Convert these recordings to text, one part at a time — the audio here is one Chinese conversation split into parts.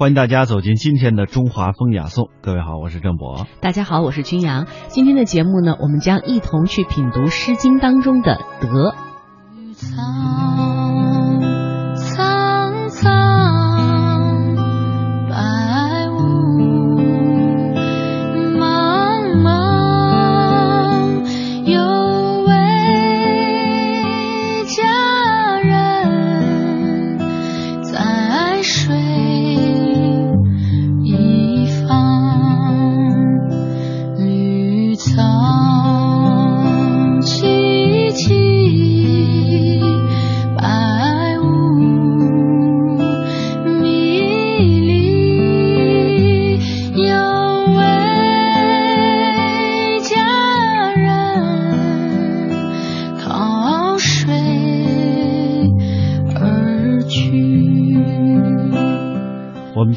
欢迎大家走进今天的中华风雅颂。各位好，我是郑博。大家好，我是君阳。今天的节目呢，我们将一同去品读《诗经》当中的“德”。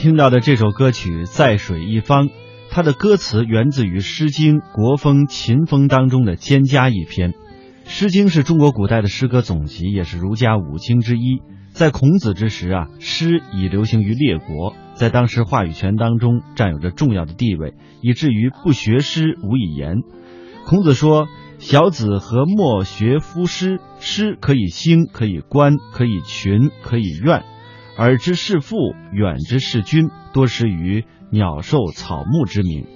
听到的这首歌曲《在水一方》，它的歌词源自于《诗经·国风·秦风》当中的《蒹葭》一篇。《诗经》是中国古代的诗歌总集，也是儒家五经之一。在孔子之时啊，诗已流行于列国，在当时话语权当中占有着重要的地位，以至于不学诗无以言。孔子说：“小子何莫学夫诗？诗可以兴，可以观，可以群，可以怨。”耳之是父，远之是君，多识于鸟兽草木之名。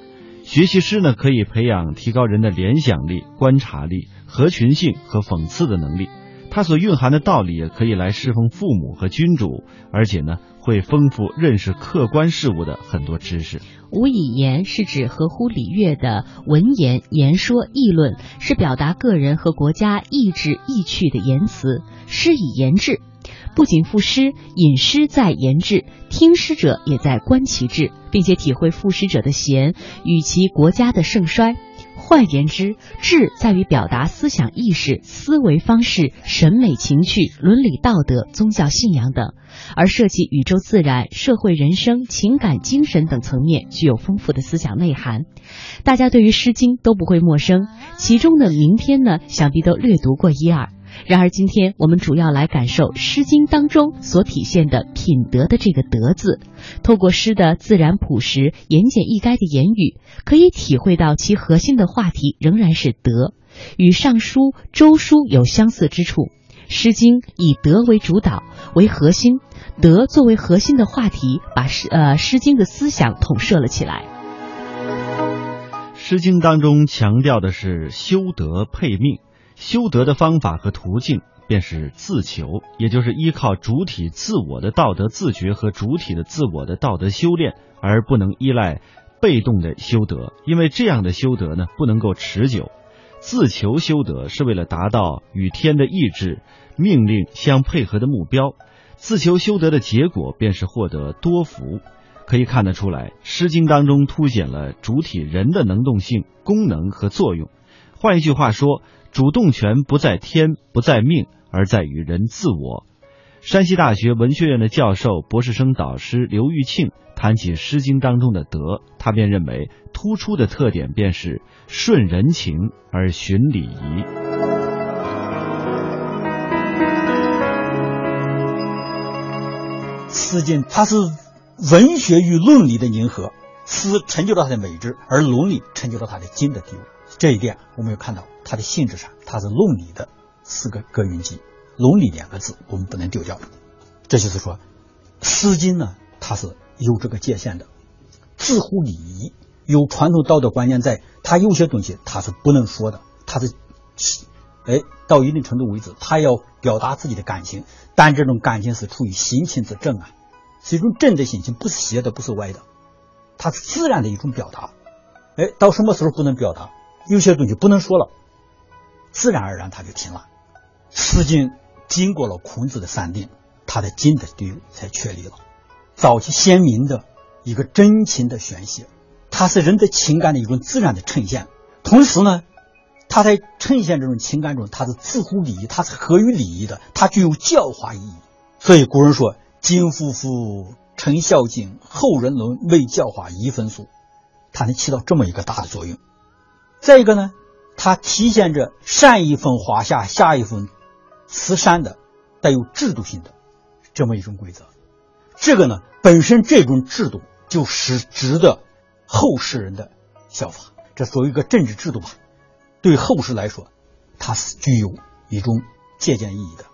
学习诗呢，可以培养提高人的联想力、观察力、合群性和讽刺的能力。它所蕴含的道理也可以来侍奉父母和君主，而且呢，会丰富认识客观事物的很多知识。无以言是指合乎礼乐的文言、言说、议论，是表达个人和国家意志意趣的言辞。诗以言志。不仅赋诗，引诗在言志，听诗者也在观其志，并且体会赋诗者的贤与其国家的盛衰。换言之，志在于表达思想意识、思维方式、审美情趣、伦理道德、宗教信仰等，而涉及宇宙自然、社会人生、情感精神等层面，具有丰富的思想内涵。大家对于《诗经》都不会陌生，其中的名篇呢，想必都略读过一二。然而，今天我们主要来感受《诗经》当中所体现的品德的这个“德”字。透过诗的自然朴实、言简意赅的言语，可以体会到其核心的话题仍然是德，与《尚书》《周书》有相似之处。《诗经》以德为主导为核心，德作为核心的话题，把诗呃《诗经》的思想统摄了起来。《诗经》当中强调的是修德配命。修德的方法和途径便是自求，也就是依靠主体自我的道德自觉和主体的自我的道德修炼，而不能依赖被动的修德，因为这样的修德呢不能够持久。自求修德是为了达到与天的意志、命令相配合的目标，自求修德的结果便是获得多福。可以看得出来，《诗经》当中凸显了主体人的能动性、功能和作用。换一句话说。主动权不在天，不在命，而在于人自我。山西大学文学院的教授、博士生导师刘玉庆谈起《诗经》当中的德，他便认为突出的特点便是顺人情而循礼仪。《诗经》它是文学与伦理的凝合，诗成就了它的美质，而伦理成就了它的经的地位。这一点我们要看到。它的性质上，它是论理的四个格云集，伦理两个字我们不能丢掉。这就是说，《诗经》呢，它是有这个界限的，自乎礼仪，有传统道德观念在。它有些东西它是不能说的，它是，哎，到一定程度为止，它要表达自己的感情，但这种感情是出于心情之正啊，是一种正的心情，不是邪的，不是歪的，它是自然的一种表达。哎，到什么时候不能表达？有些东西不能说了。自然而然，他就停了。《诗经》经过了孔子的三定，他的经的地位才确立了。早期先民的一个真情的宣泄，它是人的情感的一种自然的呈现。同时呢，他在呈现这种情感中，它是自乎礼仪，它是合于礼仪的，它具有教化意义。所以古人说：“今夫妇承孝敬，后人伦为教化一分俗。”它能起到这么一个大的作用。再一个呢？它体现着上一分华夏，下一分慈善的，带有制度性的这么一种规则。这个呢，本身这种制度就是值得后世人的效法。这作为一个政治制度吧，对后世来说，它是具有一种借鉴意义的。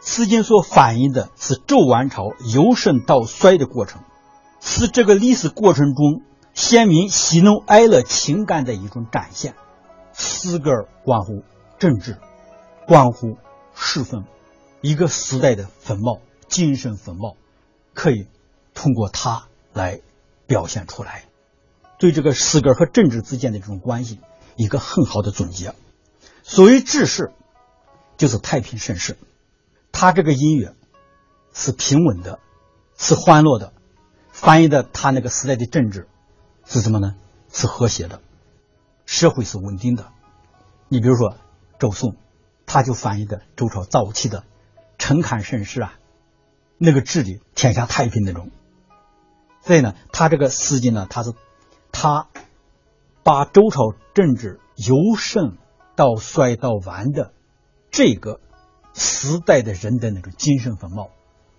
此经所反映的是周王朝由盛到衰的过程，是这个历史过程中先民喜怒哀乐情感的一种展现。诗歌关乎政治，关乎世风，一个时代的风貌、精神风貌，可以通过它来表现出来。对这个诗歌和政治之间的这种关系，一个很好的总结。所谓治世，就是太平盛世。他这个音乐是平稳的，是欢乐的，反映的他那个时代的政治是什么呢？是和谐的，社会是稳定的。你比如说周颂，他就反映的周朝早期的臣侃盛世啊，那个治理天下太平那种。所以呢，他这个诗经呢，他是。他把周朝政治由盛到衰到完的这个时代的人的那种精神风貌，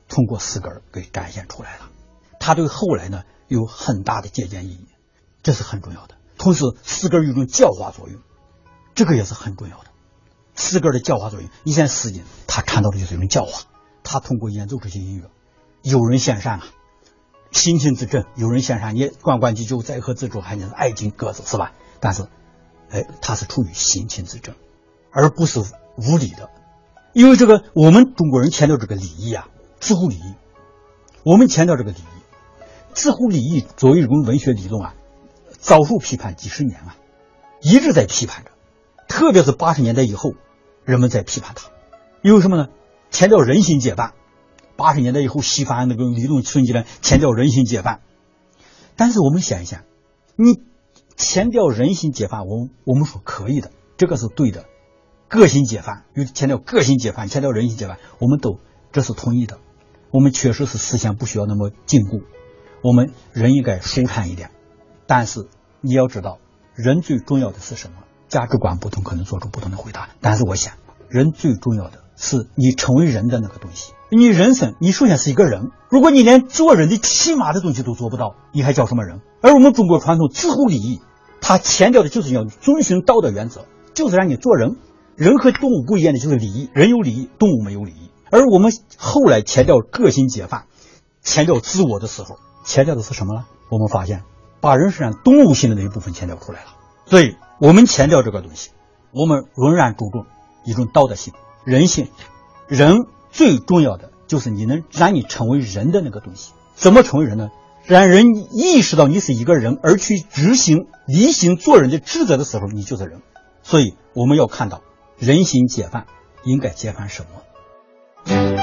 通过诗歌给展现出来了。他对后来呢有很大的借鉴意义，这是很重要的。同时，诗歌有一种教化作用，这个也是很重要的。诗歌的教化作用，你像《诗经》，他看到的就是一种教化。他通过演奏这些音乐，有人献善啊。心情之正，有人献上你关关雎鸠，在河之洲，还是爱敬鸽子，是吧？但是，哎，他是出于心情之正，而不是无礼的。因为这个，我们中国人强调这个礼仪啊，知乎礼仪。我们强调这个礼仪，知乎礼仪作为一种文学理论啊，遭受批判几十年啊，一直在批判着。特别是八十年代以后，人们在批判它，因为什么呢？强调人心解放。八十年代以后，西方那个理论春季呢，强调人心解放。但是我们想一想，你强调人心解放，我们我们说可以的，这个是对的。个性解放，又强调个性解放，强调人心解放，我们都这是同意的。我们确实是思想不需要那么禁锢，我们人应该舒坦一点。但是你要知道，人最重要的是什么？价值观不同，可能做出不同的回答。但是我想，人最重要的。是你成为人的那个东西。你人生，你首先是一个人。如果你连做人的起码的东西都做不到，你还叫什么人？而我们中国传统知乎礼仪，它强调的就是要遵循道德原则，就是让你做人。人和动物不一样的就是礼仪，人有礼仪，动物没有礼仪。而我们后来强调个性解放，强调自我的时候，强调的是什么呢？我们发现把人身上动物性的那一部分强调出来了。所以我们强调这个东西，我们仍然注重一种道德性。人性，人最重要的就是你能让你成为人的那个东西。怎么成为人呢？让人意识到你是一个人，而去执行、履行做人的职责的时候，你就是人。所以我们要看到人心解放，应该解放什么？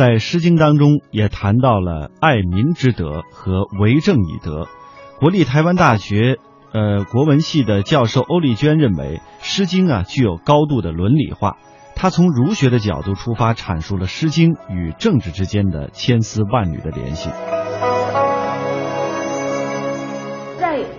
在《诗经》当中也谈到了爱民之德和为政以德。国立台湾大学呃国文系的教授欧丽娟认为，《诗经》啊具有高度的伦理化。他从儒学的角度出发，阐述了《诗经》与政治之间的千丝万缕的联系。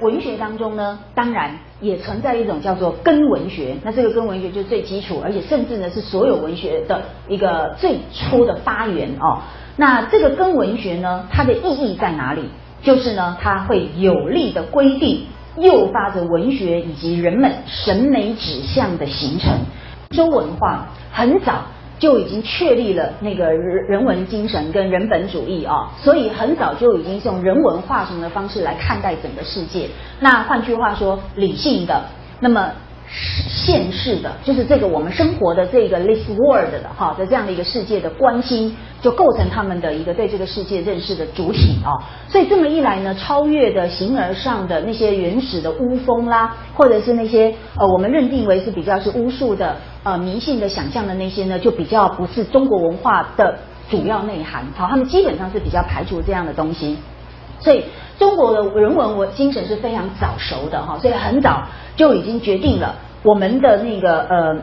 文学当中呢，当然也存在一种叫做根文学。那这个根文学就是最基础，而且甚至呢是所有文学的一个最初的发源哦。那这个根文学呢，它的意义在哪里？就是呢，它会有力的规定，诱发着文学以及人们审美指向的形成。周文化很早。就已经确立了那个人人文精神跟人本主义啊，所以很早就已经用人文化什么的方式来看待整个世界。那换句话说，理性的，那么现世的，就是这个我们生活的这个 this world 的哈的这样的一个世界的关心，就构成他们的一个对这个世界认识的主体啊。所以这么一来呢，超越的形而上的那些原始的巫风啦，或者是那些呃我们认定为是比较是巫术的呃迷信的想象的那些呢，就比较不是中国文化的主要内涵。好，他们基本上是比较排除这样的东西。所以中国的人文文精神是非常早熟的哈，所以很早就已经决定了我们的那个呃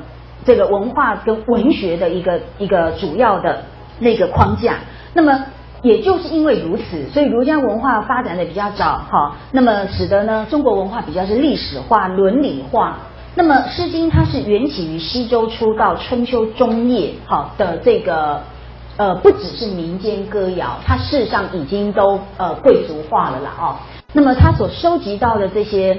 这个文化跟文学的一个一个主要的那个框架。那么也就是因为如此，所以儒家文化发展的比较早哈，那么使得呢中国文化比较是历史化、伦理化。那么《诗经》它是缘起于西周初到春秋中叶好的这个。呃，不只是民间歌谣，它事实上已经都呃贵族化了啦哦。那么它所收集到的这些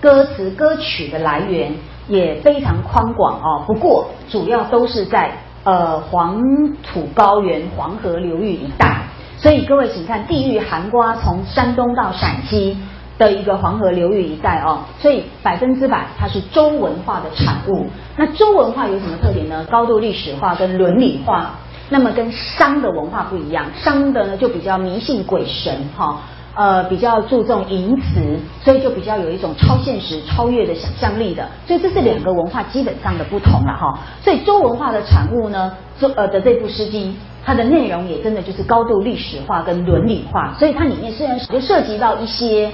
歌词歌曲的来源也非常宽广哦。不过主要都是在呃黄土高原、黄河流域一带。所以各位请看，地域寒瓜从山东到陕西的一个黄河流域一带哦。所以百分之百它是周文化的产物。那周文化有什么特点呢？高度历史化跟伦理化。那么跟商的文化不一样，商的呢就比较迷信鬼神哈，呃比较注重淫词，所以就比较有一种超现实、超越的想象力的，所以这是两个文化基本上的不同了哈。所以周文化的产物呢，周呃的这部诗经，它的内容也真的就是高度历史化跟伦理化，所以它里面虽然就涉及到一些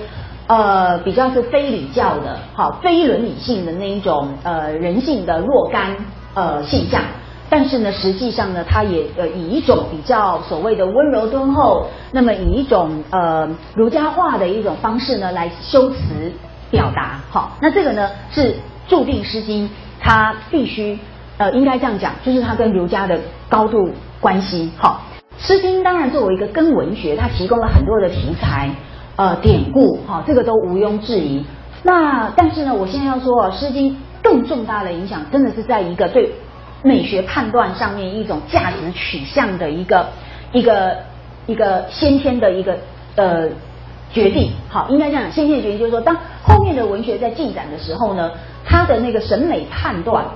呃比较是非礼教的，好非伦理性的那一种呃人性的若干呃现象。但是呢，实际上呢，它也呃以一种比较所谓的温柔敦厚，那么以一种呃儒家化的一种方式呢来修辞表达，好，那这个呢是注定《诗经》它必须呃应该这样讲，就是它跟儒家的高度关系，好，《诗经》当然作为一个根文学，它提供了很多的题材呃典故，哈，这个都毋庸置疑。那但是呢，我现在要说，《诗经》更重大的影响，真的是在一个对。美学判断上面一种价值取向的一个一个一个先天的一个呃决定，好，应该这样，先天决定就是说，当后面的文学在进展的时候呢，它的那个审美判断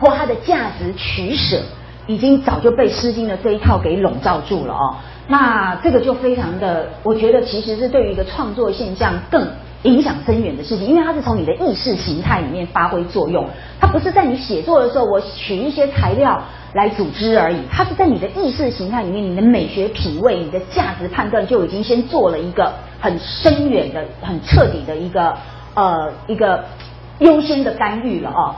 或它的价值取舍，已经早就被《诗经》的这一套给笼罩住了哦。那这个就非常的，我觉得其实是对于一个创作现象更。影响深远的事情，因为它是从你的意识形态里面发挥作用，它不是在你写作的时候我取一些材料来组织而已，它是在你的意识形态里面，你的美学品味、你的价值判断就已经先做了一个很深远的、很彻底的一个呃一个优先的干预了啊。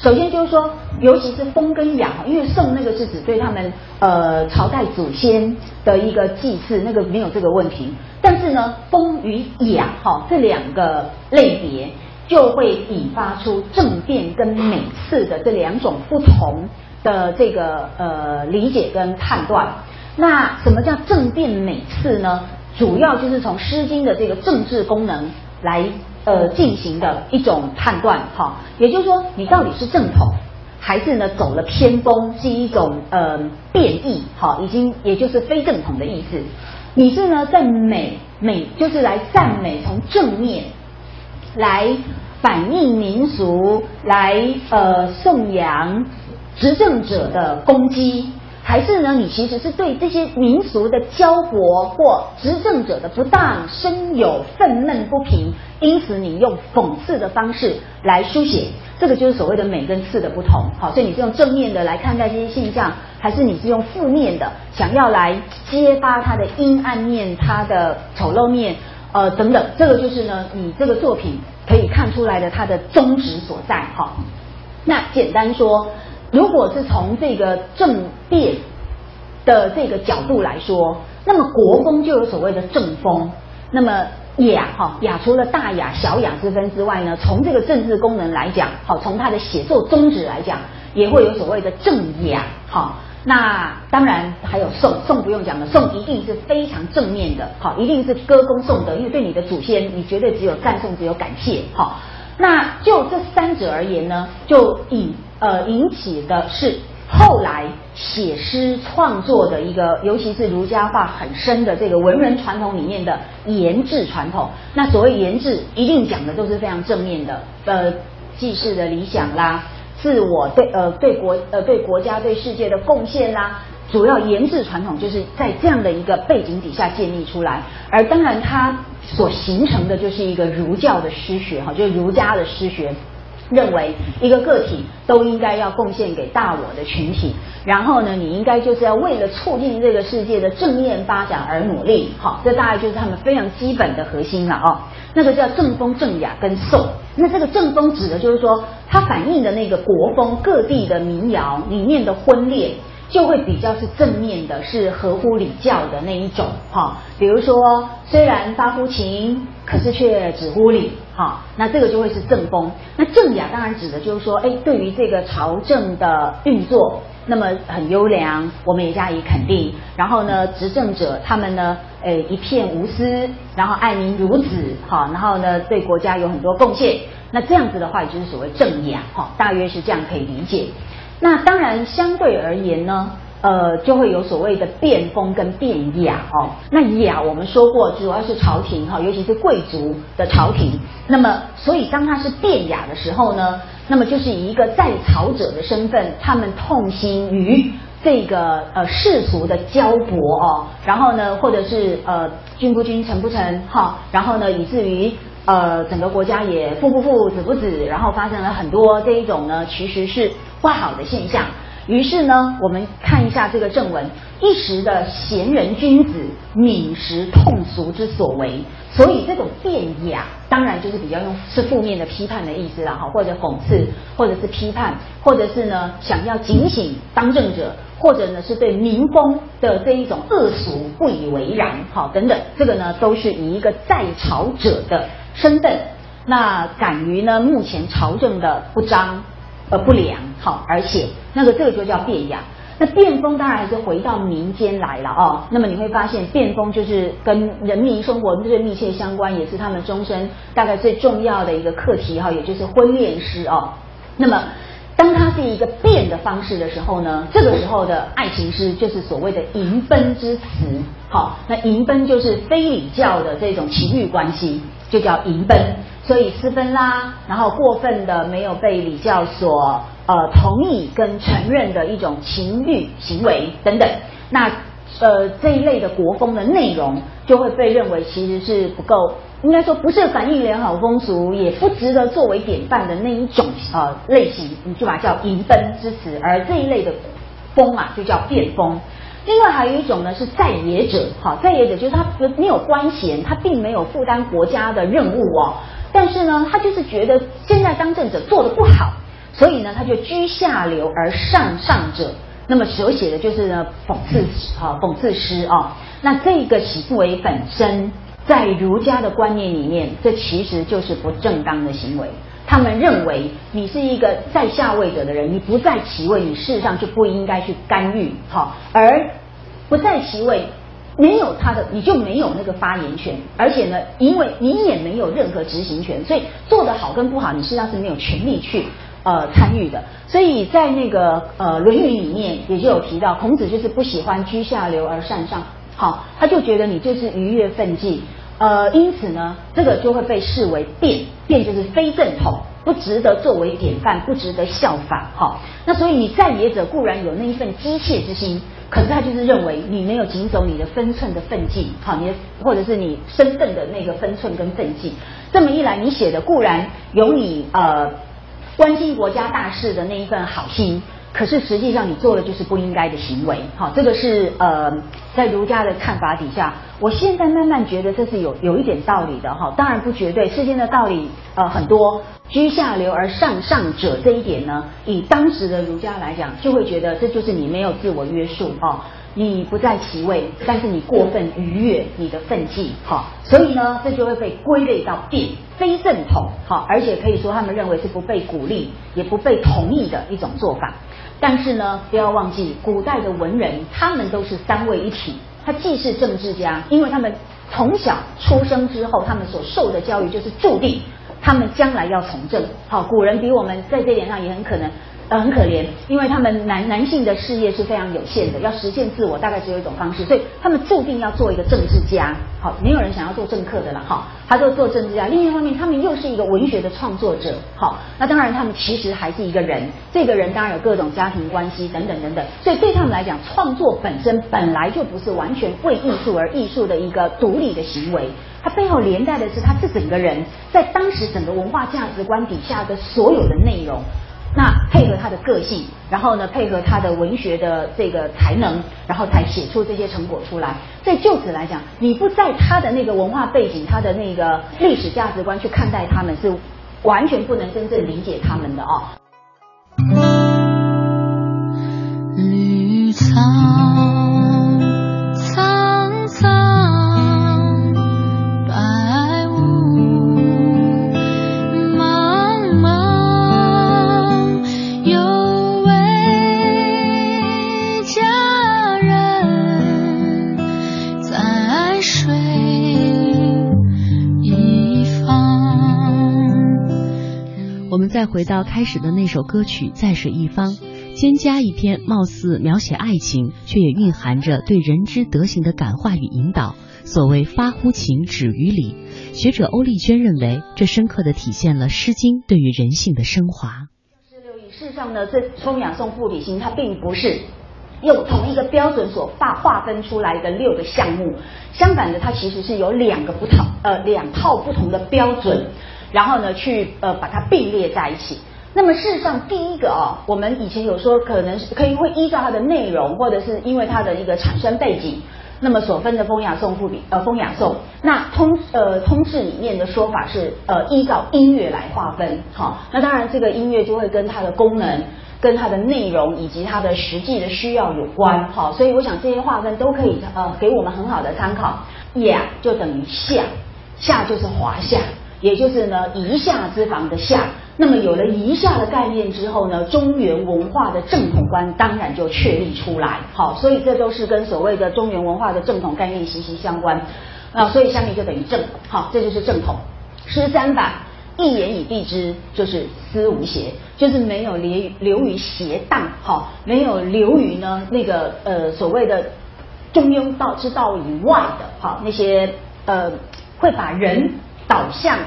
首先就是说，尤其是风跟雅，因为圣那个是指对他们呃朝代祖先的一个祭祀，那个没有这个问题。但是呢，风与雅哈这两个类别，就会引发出政变跟美次的这两种不同的这个呃理解跟判断。那什么叫政变美次呢？主要就是从《诗经》的这个政治功能来。呃，进行的一种判断，哈，也就是说，你到底是正统，还是呢走了偏锋，是一种呃变异，哈，已经也就是非正统的意思。你是呢在美美，就是来赞美，从正面来反映民俗，来呃颂扬执政者的攻击。还是呢？你其实是对这些民俗的焦薄或执政者的不当深有愤懑不平，因此你用讽刺的方式来书写，这个就是所谓的美跟刺的不同。好，所以你是用正面的来看待这些现象，还是你是用负面的，想要来揭发它的阴暗面、它的丑陋面，呃等等，这个就是呢，你这个作品可以看出来的它的宗旨所在。哈，那简单说。如果是从这个政变的这个角度来说，那么国风就有所谓的正风。那么雅哈雅除了大雅小雅之分之外呢，从这个政治功能来讲，好从它的写作宗旨来讲，也会有所谓的正雅哈。那当然还有颂，颂不用讲了，颂一定是非常正面的，好一定是歌功颂德，因为对你的祖先，你绝对只有赞颂，只有感谢，好。那就这三者而言呢，就引呃引起的是后来写诗创作的一个，尤其是儒家化很深的这个文人传统里面的言志传统。那所谓言志，一定讲的都是非常正面的。呃，济世的理想啦，自我对呃对国呃对国家对世界的贡献啦，主要研制传统就是在这样的一个背景底下建立出来，而当然它所形成的就是一个儒教的诗学哈，就是儒家的诗学。认为一个个体都应该要贡献给大我的群体，然后呢，你应该就是要为了促进这个世界的正面发展而努力，好，这大概就是他们非常基本的核心了哦。那个叫正风、正雅跟颂。那这个正风指的就是说，它反映的那个国风，各地的民谣里面的婚恋。就会比较是正面的，是合乎礼教的那一种哈。比如说，虽然发乎情，可是却止乎礼哈。那这个就会是正风。那正雅当然指的就是说，哎，对于这个朝政的运作，那么很优良，我们也加以肯定。然后呢，执政者他们呢，呃，一片无私，然后爱民如子哈。然后呢，对国家有很多贡献。那这样子的话，也就是所谓正雅哈，大约是这样可以理解。那当然，相对而言呢，呃，就会有所谓的变风跟变雅哦。那雅我们说过，主要是朝廷哈，尤其是贵族的朝廷。那么，所以当它是变雅的时候呢，那么就是以一个在朝者的身份，他们痛心于这个呃世俗的交薄哦，然后呢，或者是呃君不君，臣不臣哈，然后呢，以至于。呃，整个国家也父不父子不子，然后发生了很多这一种呢，其实是不好的现象。于是呢，我们看一下这个正文，一时的贤人君子，泯时痛俗之所为。所以这种变雅，当然就是比较用是负面的批判的意思了哈，或者讽刺，或者是批判，或者是呢想要警醒当政者，或者呢是对民风的这一种恶俗不以为然，好等等，这个呢都是以一个在朝者的。身份，那敢于呢？目前朝政的不彰呃不良，好，而且那个这个就叫变雅。那变风当然还是回到民间来了哦。那么你会发现，变风就是跟人民生活最密切相关，也是他们终身大概最重要的一个课题哈，也就是婚恋诗哦。那么当它是一个变的方式的时候呢，这个时候的爱情诗就是所谓的淫奔之词。好，那淫奔就是非礼教的这种情欲关系。就叫淫奔，所以私奔啦，然后过分的没有被礼教所呃同意跟承认的一种情欲行为等等，那呃这一类的国风的内容就会被认为其实是不够，应该说不是反映良好风俗，也不值得作为典范的那一种呃类型，你就把它叫淫奔之词，而这一类的风啊就叫变风。另外还有一种呢，是在野者，好，在野者就是他没有官衔，他并没有负担国家的任务哦，但是呢，他就是觉得现在当政者做的不好，所以呢，他就居下流而上上者，那么所写的就是呢讽刺，哈，讽刺诗啊，那这个行为本身在儒家的观念里面，这其实就是不正当的行为。他们认为你是一个在下位者的人，你不在其位，你事实上就不应该去干预，好，而不在其位，没有他的，你就没有那个发言权，而且呢，因为你也没有任何执行权，所以做得好跟不好，你事实上是没有权利去呃参与的。所以在那个呃《论语》里面也就有提到，孔子就是不喜欢居下流而善上，好，他就觉得你就是逾越分际。呃，因此呢，这个就会被视为变，变就是非正统，不值得作为典范，不值得效仿。好，那所以你在野者固然有那一份机械之心，可是他就是认为你没有谨守你的分寸的分际，好，你的或者是你身份的那个分寸跟分际。这么一来，你写的固然有你呃关心国家大事的那一份好心。可是实际上你做的就是不应该的行为，好，这个是呃在儒家的看法底下，我现在慢慢觉得这是有有一点道理的。哈，当然不绝对，世间的道理呃很多，居下流而上上者这一点呢，以当时的儒家来讲，就会觉得这就是你没有自我约束。哦，你不在其位，但是你过分逾越你的分际，好，所以呢这就会被归类到变非正统，好，而且可以说他们认为是不被鼓励也不被同意的一种做法。但是呢，不要忘记，古代的文人他们都是三位一体，他既是政治家，因为他们从小出生之后，他们所受的教育就是注定他们将来要从政。好，古人比我们在这点上也很可能呃很可怜，因为他们男男性的事业是非常有限的，要实现自我大概只有一种方式，所以他们注定要做一个政治家。好，没有人想要做政客的了哈，他就做政治家。另一方面，他们又是一个文学的创作者。好，那当然他们其实还是一个人，这个人当然有各种家庭关系等等等等，所以对他们来讲，创作本身本来就不是完全为艺术而艺术的一个独立的行为。它背后连带的是他这整个人在当时整个文化价值观底下的所有的内容，那配合他的个性，然后呢配合他的文学的这个才能，然后才写出这些成果出来。所以就此来讲，你不在他的那个文化背景、他的那个历史价值观去看待他们，是完全不能真正理解他们的哦。绿草。回到开始的那首歌曲《在水一方》，蒹葭一篇，貌似描写爱情，却也蕴含着对人之德行的感化与引导。所谓发乎情，止于礼。学者欧丽娟认为，这深刻的体现了《诗经》对于人性的升华。事实上呢，这《风雅颂赋比兴》它并不是用同一个标准所划划分出来的六个项目，相反的，它其实是有两个不同呃两套不同的标准。然后呢，去呃把它并列在一起。那么事实上，第一个啊，我们以前有说，可能是可以会依照它的内容，或者是因为它的一个产生背景，那么所分的风雅颂赋比呃风雅颂。那通呃通志里面的说法是呃依照音乐来划分。好，那当然这个音乐就会跟它的功能、跟它的内容以及它的实际的需要有关。好，所以我想这些划分都可以呃给我们很好的参考。雅就等于夏，夏就是华夏。也就是呢，夷夏之防的夏，那么有了夷夏的概念之后呢，中原文化的正统观当然就确立出来。好，所以这都是跟所谓的中原文化的正统概念息息相关。啊，所以下面就等于正，好，这就是正统。诗三法，一言以蔽之，就是思无邪，就是没有流流于邪荡，好，没有流于呢那个呃所谓的中庸道之道以外的，好那些呃会把人。导向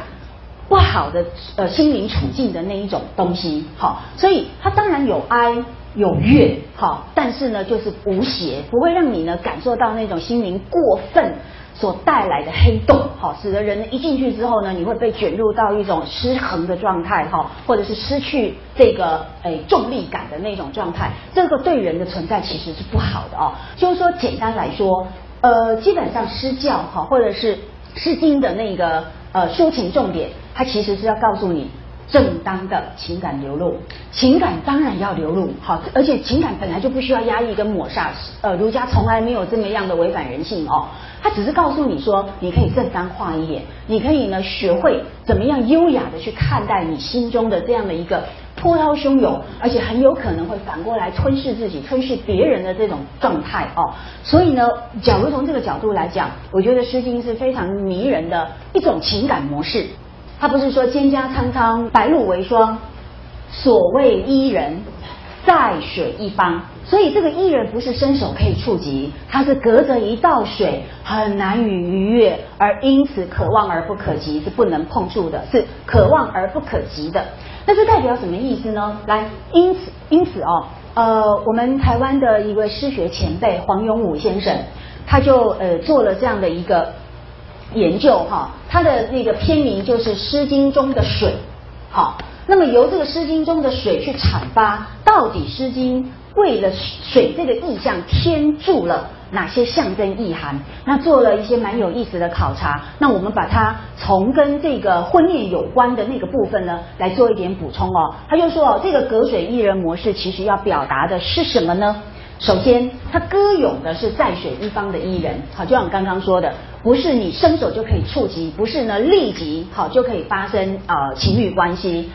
不好的呃心灵处境的那一种东西，好，所以它当然有哀有乐，好，但是呢就是无邪，不会让你呢感受到那种心灵过分所带来的黑洞，好，使得人一进去之后呢，你会被卷入到一种失衡的状态，哈，或者是失去这个诶重力感的那种状态，这个对人的存在其实是不好的哦。就是说，简单来说，呃，基本上施教哈，或者是诗经的那个。呃，抒情重点，它其实是要告诉你正当的情感流露，情感当然要流露，好，而且情感本来就不需要压抑跟抹杀，呃，儒家从来没有这么样的违反人性哦，他只是告诉你说，你可以正当化一点，你可以呢学会怎么样优雅的去看待你心中的这样的一个。波涛汹涌，而且很有可能会反过来吞噬自己、吞噬别人的这种状态哦。所以呢，假如从这个角度来讲，我觉得《诗经》是非常迷人的一种情感模式。它不是说蒹葭苍苍，白露为霜，所谓伊人，在水一方。所以这个伊人不是伸手可以触及，它是隔着一道水，很难与逾越，而因此可望而不可及，是不能碰触的，是可望而不可及的。那这代表什么意思呢？来，因此，因此哦，呃，我们台湾的一位诗学前辈黄永武先生，他就呃做了这样的一个研究哈，他的那个篇名就是《诗经》中的水，好，那么由这个《诗经》中的水去阐发，到底《诗经》为了水这个意象添注了。哪些象征意涵？那做了一些蛮有意思的考察。那我们把它从跟这个婚恋有关的那个部分呢，来做一点补充哦。他就说哦，这个隔水伊人模式其实要表达的是什么呢？首先，他歌咏的是在水一方的伊人。好，就像刚刚说的，不是你伸手就可以触及，不是呢立即好就可以发生呃情侣关系。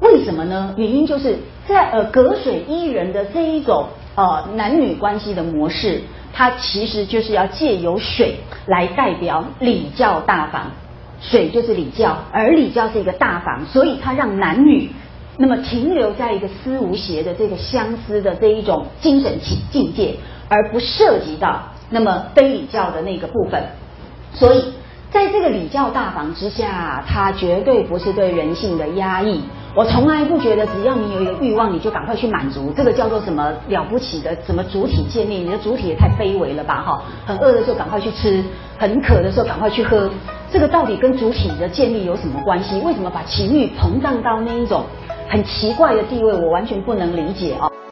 为什么呢？原因就是在呃隔水伊人的这一种呃男女关系的模式。它其实就是要借由水来代表礼教大房，水就是礼教，而礼教是一个大房，所以它让男女那么停留在一个思无邪的这个相思的这一种精神境境界，而不涉及到那么非礼教的那个部分。所以，在这个礼教大房之下，它绝对不是对人性的压抑。我从来不觉得，只要你有一个欲望，你就赶快去满足，这个叫做什么了不起的？什么主体建立？你的主体也太卑微了吧！哈，很饿的时候赶快去吃，很渴的时候赶快去喝，这个到底跟主体的建立有什么关系？为什么把情欲膨胀到那一种很奇怪的地位？我完全不能理解啊！